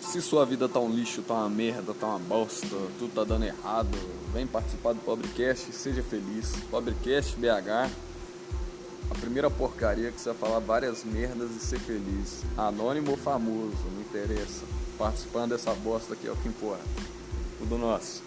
Se sua vida tá um lixo, tá uma merda, tá uma bosta, tudo tá dando errado, vem participar do Pobrecast, seja feliz. Pobrecast BH, a primeira porcaria que você vai falar várias merdas e ser feliz. Anônimo ou famoso, não interessa. Participando dessa bosta aqui é o que importa. Tudo nosso.